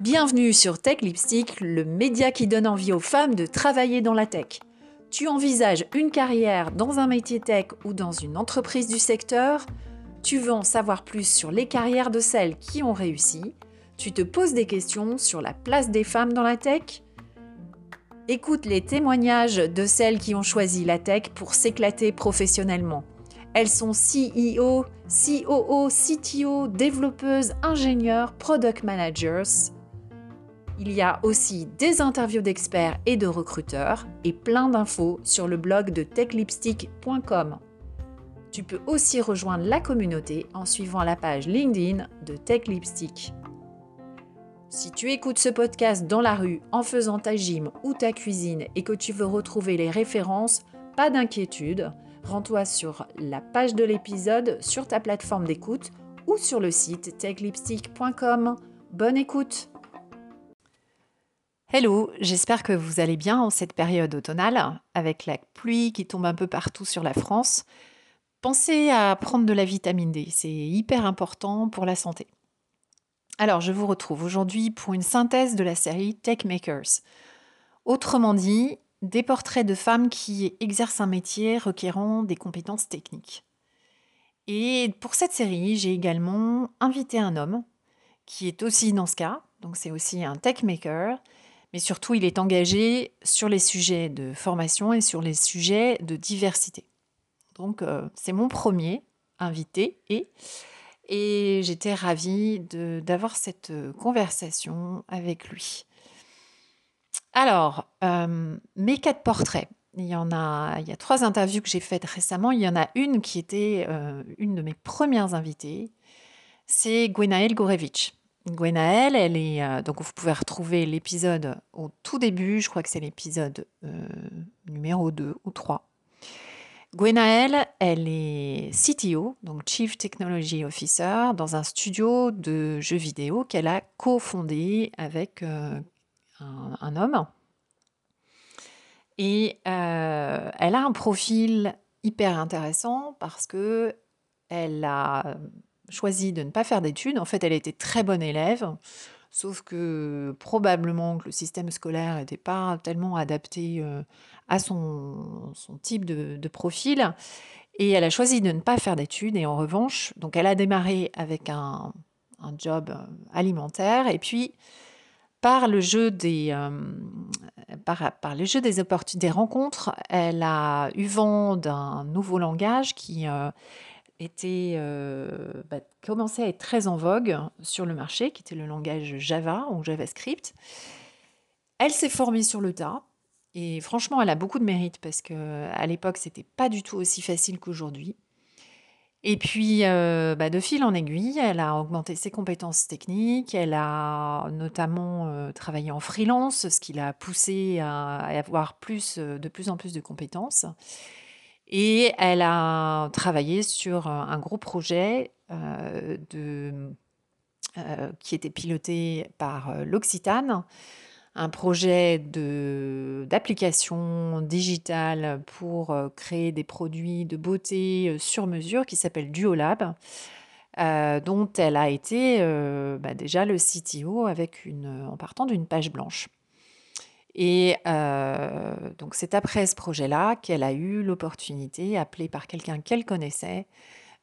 Bienvenue sur Tech Lipstick, le média qui donne envie aux femmes de travailler dans la tech. Tu envisages une carrière dans un métier tech ou dans une entreprise du secteur? Tu veux en savoir plus sur les carrières de celles qui ont réussi? Tu te poses des questions sur la place des femmes dans la tech? Écoute les témoignages de celles qui ont choisi la tech pour s'éclater professionnellement. Elles sont CEO, COO, CTO, développeuses, ingénieurs, product managers. Il y a aussi des interviews d'experts et de recruteurs et plein d'infos sur le blog de techlipstick.com. Tu peux aussi rejoindre la communauté en suivant la page LinkedIn de TechLipstick. Si tu écoutes ce podcast dans la rue en faisant ta gym ou ta cuisine et que tu veux retrouver les références, pas d'inquiétude, rends-toi sur la page de l'épisode sur ta plateforme d'écoute ou sur le site techlipstick.com. Bonne écoute Hello, j'espère que vous allez bien en cette période automnale, avec la pluie qui tombe un peu partout sur la France. Pensez à prendre de la vitamine D, c'est hyper important pour la santé. Alors, je vous retrouve aujourd'hui pour une synthèse de la série Tech Makers. Autrement dit, des portraits de femmes qui exercent un métier requérant des compétences techniques. Et pour cette série, j'ai également invité un homme qui est aussi dans ce cas, donc c'est aussi un tech maker, mais surtout il est engagé sur les sujets de formation et sur les sujets de diversité. Donc euh, c'est mon premier invité et, j'étais ravie d'avoir cette euh, conversation avec lui. Alors, euh, mes quatre portraits. Il y en a, il y a trois interviews que j'ai faites récemment. Il y en a une qui était une de mes premières invitées. C'est Gwenaël Gorevich. Gwenaëlle, elle est. Euh, donc, vous pouvez retrouver l'épisode au tout début, je crois que c'est l'épisode euh, numéro 2 ou 3. Gwenaëlle, elle est CTO, donc Chief Technology Officer, dans un studio de jeux vidéo qu'elle a cofondé avec euh, un, homme. Et elle a un profil hyper intéressant parce que elle a choisi de ne pas faire d'études. En fait, elle était très bonne élève, sauf que probablement que le système scolaire n'était pas tellement adapté euh, à son, type de, profil. Et elle a choisi de ne pas faire d'études. Et en revanche, donc elle a démarré avec un, job euh, alimentaire. Et puis, par le jeu des, euh, des, rencontres, elle a eu vent d'un nouveau langage qui était, euh, bah, commençait à être très en vogue sur le marché, qui était le langage Java ou JavaScript. Elle s'est formée sur le tas. Et franchement, elle a beaucoup de mérite parce qu'à l'époque, c'était pas du tout aussi facile qu'aujourd'hui. Et puis, euh, bah, de fil en aiguille, elle a augmenté ses compétences techniques. Elle a notamment euh, travaillé en freelance, ce qui l'a poussée à, avoir plus, de plus en plus de compétences. Et elle a travaillé sur un gros projet euh, euh, qui était piloté par euh, l'Occitane, un projet d'application digitale pour créer des produits de beauté sur mesure qui s'appelle Duolab. dont elle a été bah, déjà le CTO avec une, en partant d'une page blanche. Et euh, donc c'est après ce projet-là qu'elle a eu l'opportunité, appelée par quelqu'un qu'elle connaissait,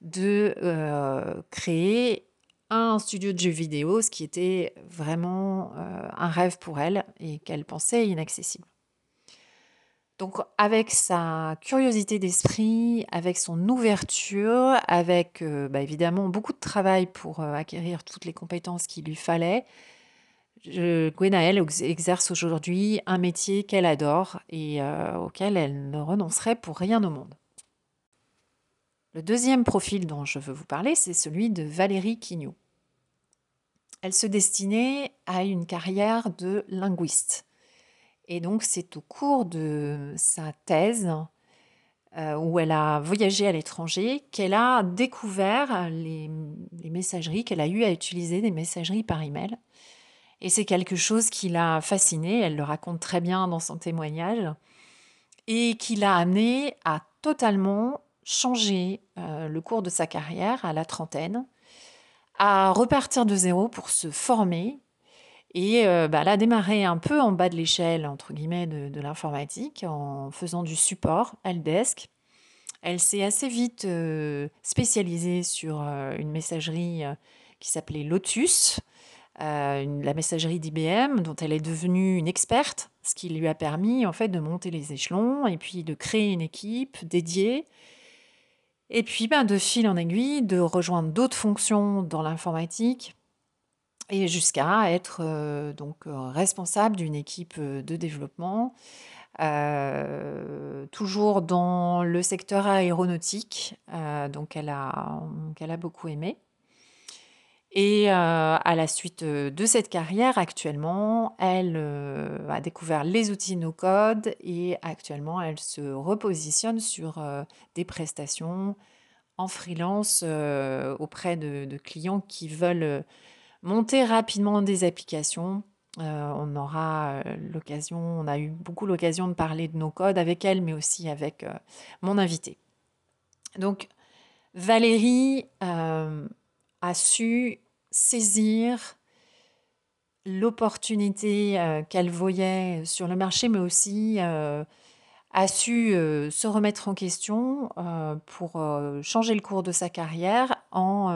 de euh, créer un studio de jeux vidéo, ce qui était vraiment euh, un rêve pour elle et qu'elle pensait inaccessible. Donc avec sa curiosité d'esprit, avec son ouverture, avec bah, évidemment beaucoup de travail pour acquérir toutes les compétences qu'il lui fallait, Gwenaëlle exerce aujourd'hui un métier qu'elle adore et euh, auquel elle ne renoncerait pour rien au monde. Le deuxième profil dont je veux vous parler, c'est celui de Valérie Quignot. Elle se destinait à une carrière de linguiste. Et donc c'est au cours de sa thèse, euh, où elle a voyagé à l'étranger, qu'elle a découvert les, les messageries, qu'elle a eu à utiliser des messageries par email et c'est quelque chose qui l'a fascinée, elle le raconte très bien dans son témoignage, et qui l'a amenée à totalement changé le cours de sa carrière à la trentaine, à repartir de zéro pour se former. Et bah, elle a démarré un peu en bas de l'échelle, entre guillemets, de, l'informatique, en faisant du support, helpdesk. Elle s'est assez vite spécialisée sur une messagerie qui s'appelait Lotus, la messagerie d'IBM, dont elle est devenue une experte, ce qui lui a permis en fait de monter les échelons et puis de créer une équipe dédiée. Et puis ben, de fil en aiguille, de rejoindre d'autres fonctions dans l'informatique et jusqu'à être donc responsable d'une équipe de développement euh, toujours dans le secteur aéronautique, euh, donc elle a, a beaucoup aimé. Et euh, à la suite de cette carrière, actuellement, elle a découvert les outils no-code et actuellement, elle se repositionne sur des prestations en freelance auprès de, clients qui veulent monter rapidement des applications euh, on aura euh, l'occasion, on a eu beaucoup l'occasion de parler de nos codes avec elle, mais aussi avec euh, mon invité. Donc, Valérie a su saisir l'opportunité qu'elle voyait sur le marché, mais aussi a su euh, se remettre en question euh, pour euh, changer le cours de sa carrière en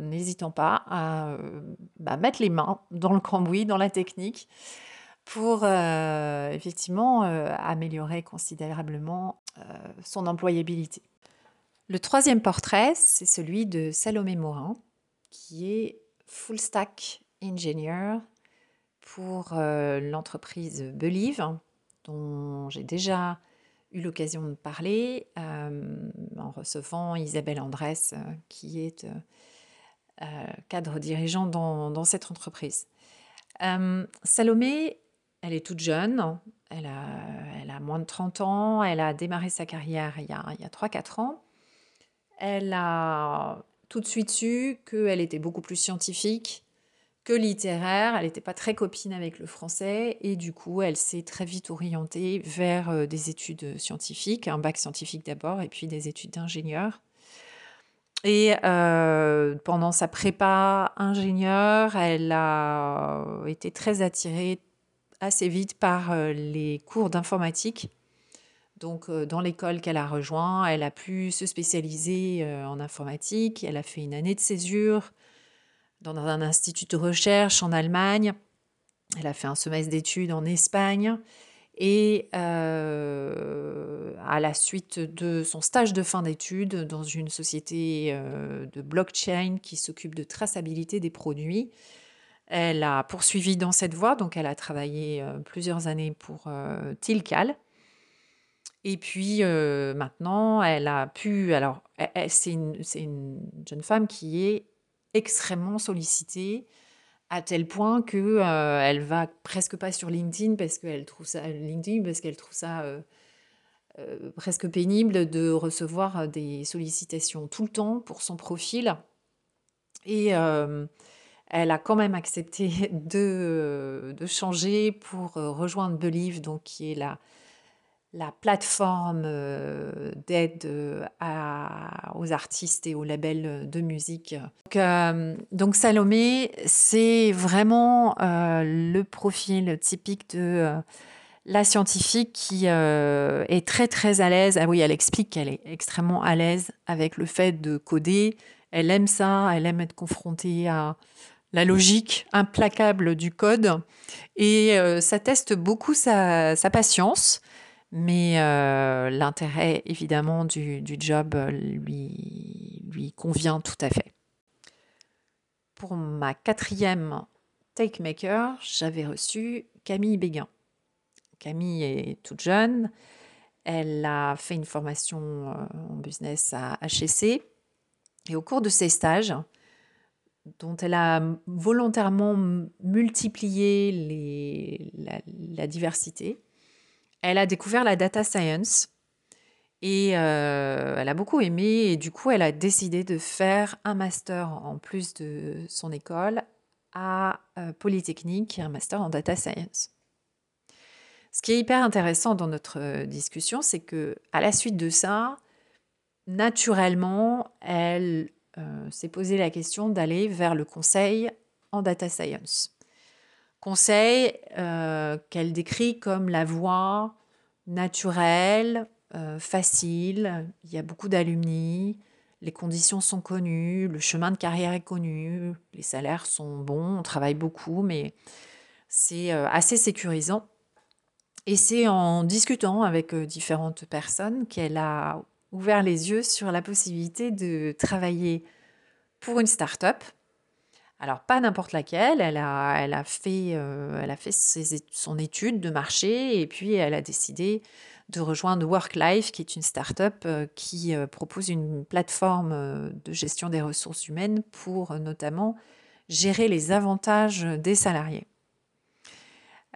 n'hésitant pas à bah, mettre les mains dans le cambouis, dans la technique, pour effectivement améliorer considérablement son employabilité. Le troisième portrait, c'est celui de Salomé Morin, qui est full stack engineer pour l'entreprise Believe dont j'ai déjà eu l'occasion de parler euh, en recevant Isabelle Andrès, euh, qui est euh, cadre dirigeant dans, cette entreprise. Salomé, elle est toute jeune, elle a, elle a, moins de 30 ans, elle a démarré sa carrière il y a, a 3-4 ans. Elle a tout de suite su qu'elle était beaucoup plus scientifique, que littéraire. Elle n'était pas très copine avec le français et du coup, elle s'est très vite orientée vers euh, des études scientifiques, un bac scientifique d'abord et puis des études d'ingénieur. Et euh, pendant sa prépa ingénieur, elle a été très attirée assez vite par euh, les cours d'informatique. Donc, dans l'école qu'elle a rejoint, elle a pu se spécialiser en informatique. Elle a fait une année de césure dans un institut de recherche en Allemagne. Elle a fait un semestre d'études en Espagne. Et euh, à la suite de son stage de fin d'études dans une société euh, de blockchain qui s'occupe de traçabilité des produits, elle a poursuivi dans cette voie. Donc, elle a travaillé euh, plusieurs années pour Tilcal. Et puis maintenant, elle a pu. Alors, c'est une, une, jeune femme qui est extrêmement sollicitée à tel point que euh, elle va presque pas sur LinkedIn parce qu'elle trouve ça LinkedIn parce qu'elle trouve ça euh, euh, presque pénible de recevoir des sollicitations tout le temps pour son profil et elle a quand même accepté de, de changer pour rejoindre Believe donc qui est la la plateforme euh, d'aide euh, aux artistes et aux labels de musique. Donc, euh, Salomé, c'est vraiment le profil typique de la scientifique qui est très très à l'aise. Ah oui, elle explique qu'elle est extrêmement à l'aise avec le fait de coder. Elle aime ça, elle aime être confrontée à la logique implacable du code et ça teste beaucoup sa patience mais euh, l'intérêt évidemment du, job euh, lui, lui convient tout à fait. Pour ma quatrième take maker, j'avais reçu Camille Béguin. Camille est toute jeune, elle a fait une formation euh, en business à HEC et au cours de ses stages, dont elle a volontairement multiplié les, la diversité, elle a découvert la data science et euh, elle a beaucoup aimé et du coup elle a décidé de faire un master en plus de son école à euh, Polytechnique, un master en data science. Ce qui est hyper intéressant dans notre discussion, c'est que à la suite de ça, naturellement, elle s'est posé la question d'aller vers le conseil en data science. Conseil qu'elle décrit comme la voie naturelle, facile, il y a beaucoup d'alumni, les conditions sont connues, le chemin de carrière est connu, les salaires sont bons, on travaille beaucoup, mais c'est assez sécurisant. Et c'est en discutant avec différentes personnes qu'elle a ouvert les yeux sur la possibilité de travailler pour une start-up. Alors, pas n'importe laquelle, elle a, fait, fait son étude de marché et puis elle a décidé de rejoindre WorkLife, qui est une start-up qui propose une plateforme de gestion des ressources humaines pour notamment gérer les avantages des salariés.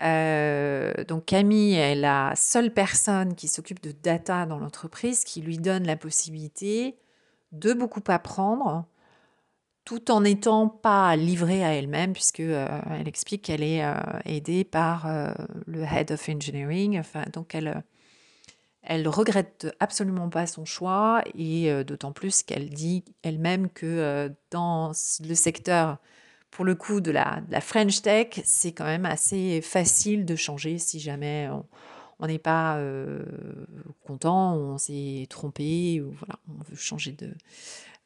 Euh, donc Camille est la seule personne qui s'occupe de data dans l'entreprise, qui lui donne la possibilité de beaucoup apprendre, tout en n'étant pas livrée à elle-même, puisque euh, elle explique qu'elle est euh, aidée par le head of engineering. Enfin, donc elle elle regrette absolument pas son choix et d'autant plus qu'elle dit elle-même que dans le secteur pour le coup de la, French Tech, c'est quand même assez facile de changer si jamais on n'est pas euh, content, on s'est trompé, ou voilà, on veut changer de,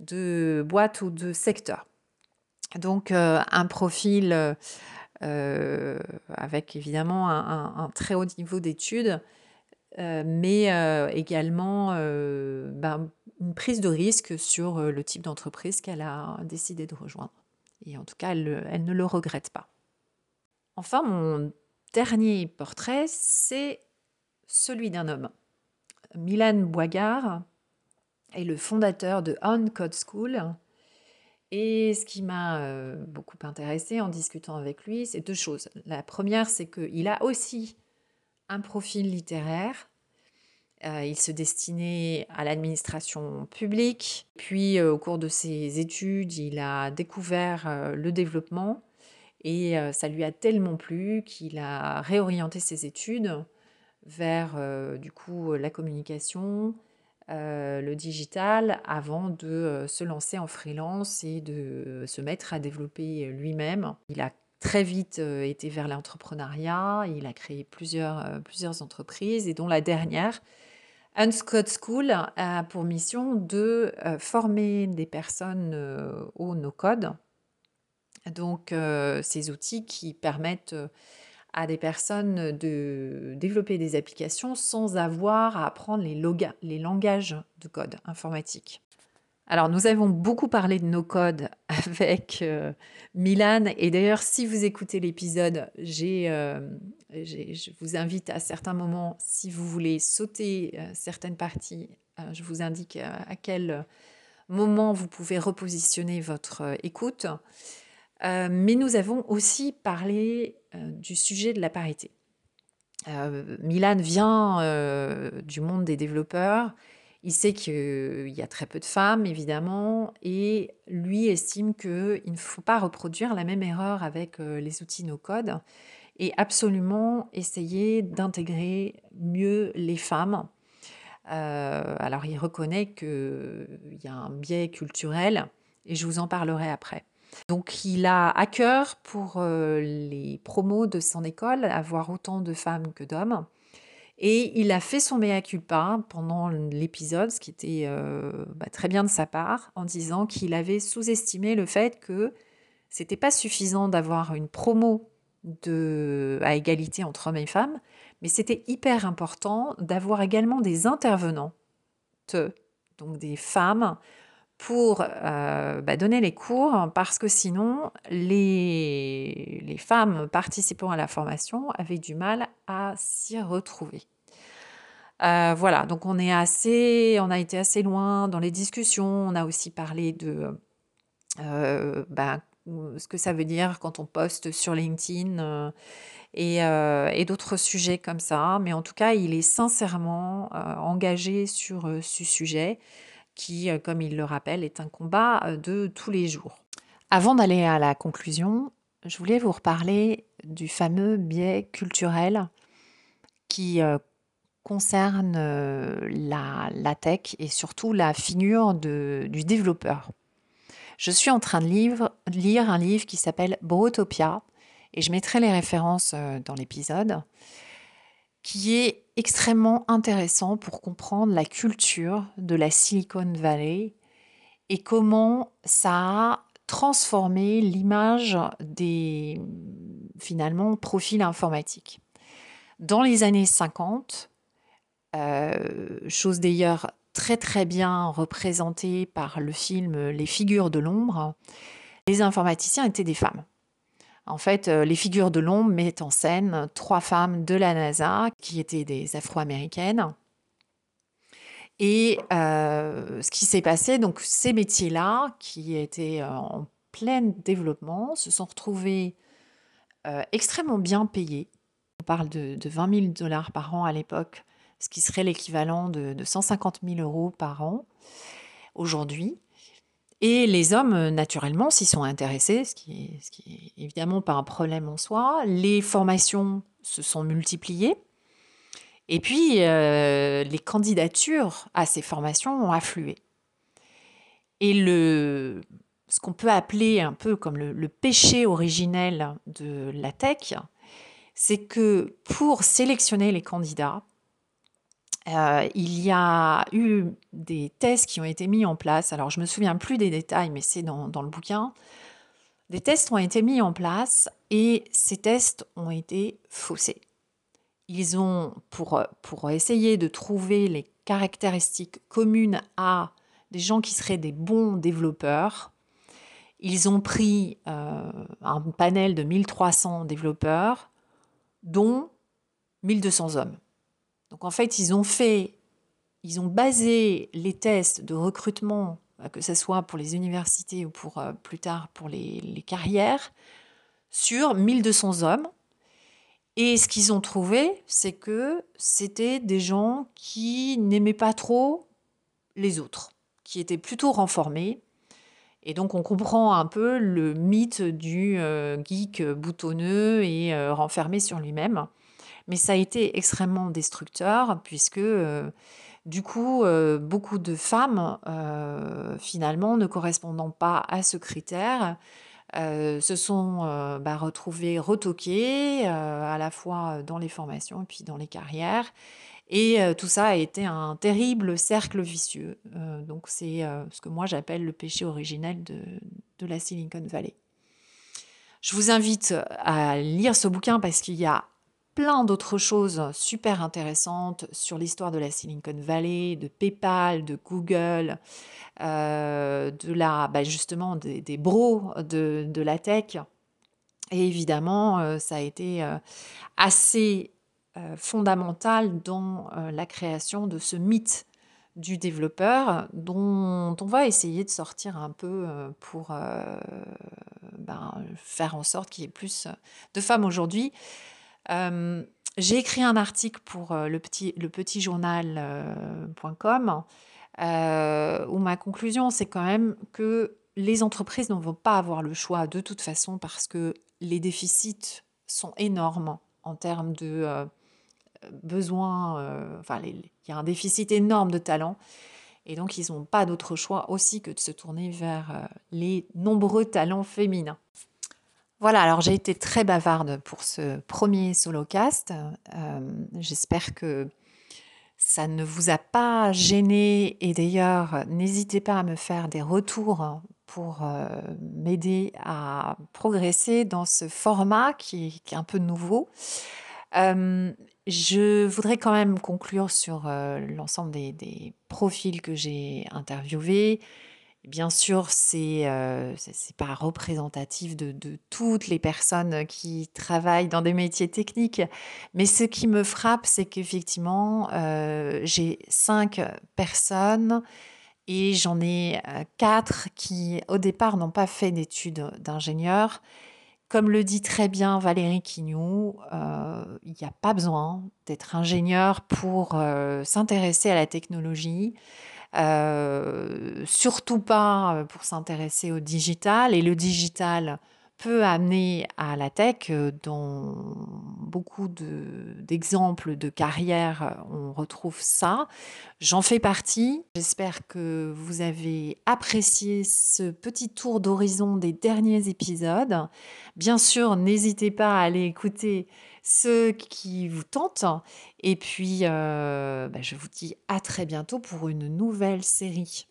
de boîte ou de secteur. Donc euh, un profil euh, avec évidemment un, très haut niveau d'études, mais également ben, une prise de risque sur le type d'entreprise qu'elle a décidé de rejoindre. Et en tout cas, elle, ne le regrette pas. Enfin, mon dernier portrait, c'est celui d'un homme. Milan Boigard est le fondateur de On Code School. Et ce qui m'a euh, beaucoup intéressé en discutant avec lui, c'est deux choses. La première, c'est qu'il a aussi un profil littéraire euh, il se destinait à l'administration publique. Puis, euh, au cours de ses études, il a découvert le développement et ça lui a tellement plu qu'il a réorienté ses études vers du coup la communication, le digital, avant de se lancer en freelance et de se mettre à développer lui-même. Il a très vite été vers l'entrepreneuriat, il a créé plusieurs, plusieurs entreprises et dont la dernière Unscode School a pour mission de euh, former des personnes euh, au no-code. Donc, euh, ces outils qui permettent à des personnes de développer des applications sans avoir à apprendre les, langages de code informatique. Alors, nous avons beaucoup parlé de nos codes avec euh, Milan. Et d'ailleurs, si vous écoutez l'épisode, euh, je vous invite à certains moments, si vous voulez sauter euh, certaines parties, je vous indique à quel moment vous pouvez repositionner votre écoute. Mais nous avons aussi parlé du sujet de la parité. Milan vient du monde des développeurs il sait qu'il y a très peu de femmes, évidemment, et lui estime qu'il ne faut pas reproduire la même erreur avec euh, les outils no-code et absolument essayer d'intégrer mieux les femmes. Euh, alors il reconnaît qu'il y a un biais culturel, et je vous en parlerai après. Donc il a à cœur pour euh, les promos de son école avoir autant de femmes que d'hommes. Et il a fait son mea culpa pendant l'épisode, ce qui était euh, bah, très bien de sa part, en disant qu'il avait sous-estimé le fait que c'était pas suffisant d'avoir une promo de, à égalité entre hommes et femmes, mais c'était hyper important d'avoir également des intervenants, donc des femmes, pour euh, bah, donner les cours, parce que sinon, les, les femmes participant à la formation avaient du mal à s'y retrouver. Euh, voilà, donc on est assez, on a été assez loin dans les discussions. On a aussi parlé de euh, bah, ce que ça veut dire quand on poste sur LinkedIn et, et d'autres sujets comme ça. Mais en tout cas, il est sincèrement engagé sur ce sujet qui, euh, comme il le rappelle, est un combat euh, de tous les jours. Avant d'aller à la conclusion, je voulais vous reparler du fameux biais culturel qui euh, concerne la, tech et surtout la figure du développeur. Je suis en train de lire un livre qui s'appelle Brotopia et je mettrai les références dans l'épisode qui est extrêmement intéressant pour comprendre la culture de la Silicon Valley et comment ça a transformé l'image des finalement profils informatiques. Dans les années 50, euh, chose d'ailleurs très très bien représentée par le film Les figures de l'ombre, les informaticiens étaient des femmes. En fait, euh, les figures de l'ombre mettent en scène trois femmes de la NASA qui étaient des Afro-américaines. Et euh, ce qui s'est passé, donc ces métiers-là, qui étaient euh, en plein développement, se sont retrouvés extrêmement bien payés. On parle de, 20 000 dollars par an à l'époque, ce qui serait l'équivalent de, de 150 000 euros par an aujourd'hui. Et les hommes, euh, naturellement, s'y sont intéressés, ce qui, est, évidemment pas un problème en soi. Les formations se sont multipliées. Et puis, euh, les candidatures à ces formations ont afflué. Et le, ce qu'on peut appeler un peu comme le péché originel de la tech, c'est que pour sélectionner les candidats, euh, il y a eu des tests qui ont été mis en place. Alors, je me souviens plus des détails, mais c'est dans, le bouquin. Des tests ont été mis en place et ces tests ont été faussés. Ils ont, pour, essayer de trouver les caractéristiques communes à des gens qui seraient des bons développeurs, ils ont pris euh, un panel de 1300 développeurs, dont 1200 hommes. Donc en fait, ils ont fait, ils ont basé les tests de recrutement, bah, que ce soit pour les universités ou pour euh, plus tard pour les, carrières, sur 1200 hommes. Et ce qu'ils ont trouvé, c'est que c'était des gens qui n'aimaient pas trop les autres, qui étaient plutôt renformés. Et donc on comprend un peu le mythe du euh, geek boutonneux et euh, renfermé sur lui-même. Mais ça a été extrêmement destructeur puisque euh, du coup, euh, beaucoup de femmes, euh, finalement, ne correspondant pas à ce critère, se sont bah, retrouvées retoquées à la fois dans les formations et puis dans les carrières. Et tout ça a été un terrible cercle vicieux. donc c'est ce que moi j'appelle le péché originel de, de la Silicon Valley. Je vous invite à lire ce bouquin parce qu'il y a plein d'autres choses super intéressantes sur l'histoire de la Silicon Valley, de PayPal, de Google, euh, de la, bah, justement des, bros de, la tech. Et évidemment, euh, ça a été euh, assez fondamental dans la création de ce mythe du développeur dont on va essayer de sortir un peu pour ben, faire en sorte qu'il y ait plus de femmes aujourd'hui. Euh, j'ai écrit un article pour euh, le petit, le petit journal.com euh, où ma conclusion, c'est quand même que les entreprises ne vont pas avoir le choix de toute façon parce que les déficits sont énormes en termes de besoins. enfin, il y a un déficit énorme de talents. Et donc, ils n'ont pas d'autre choix aussi que de se tourner vers les nombreux talents féminins. Voilà, alors j'ai été très bavarde pour ce premier solocast. Euh, j'espère que ça ne vous a pas gêné et d'ailleurs, n'hésitez pas à me faire des retours pour euh, m'aider à progresser dans ce format qui, est un peu nouveau. Euh, je voudrais quand même conclure sur l'ensemble des, profils que j'ai interviewés Bien sûr, c'est euh, pas représentatif de, toutes les personnes qui travaillent dans des métiers techniques, mais ce qui me frappe, c'est qu'effectivement, euh, j'ai cinq personnes et j'en ai euh, quatre qui, au départ, n'ont pas fait d'études d'ingénieur. Comme le dit très bien Valérie Quignou, il n'y a pas besoin d'être ingénieur pour s'intéresser à la technologie. Euh, surtout pas euh, pour s'intéresser au digital. Et le digital, peut amener à la tech. Dans beaucoup d'exemples de, carrière, on retrouve ça. J'en fais partie. J'espère que vous avez apprécié ce petit tour d'horizon des derniers épisodes. Bien sûr, n'hésitez pas à aller écouter ceux qui vous tentent. Et puis, euh, bah, je vous dis à très bientôt pour une nouvelle série.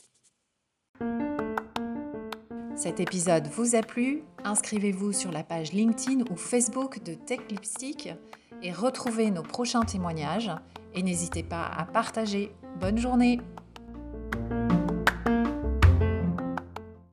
Cet épisode vous a plu? Inscrivez-vous sur la page LinkedIn ou Facebook de Tech Lipstick et retrouvez nos prochains témoignages. Et n'hésitez pas à partager. Bonne journée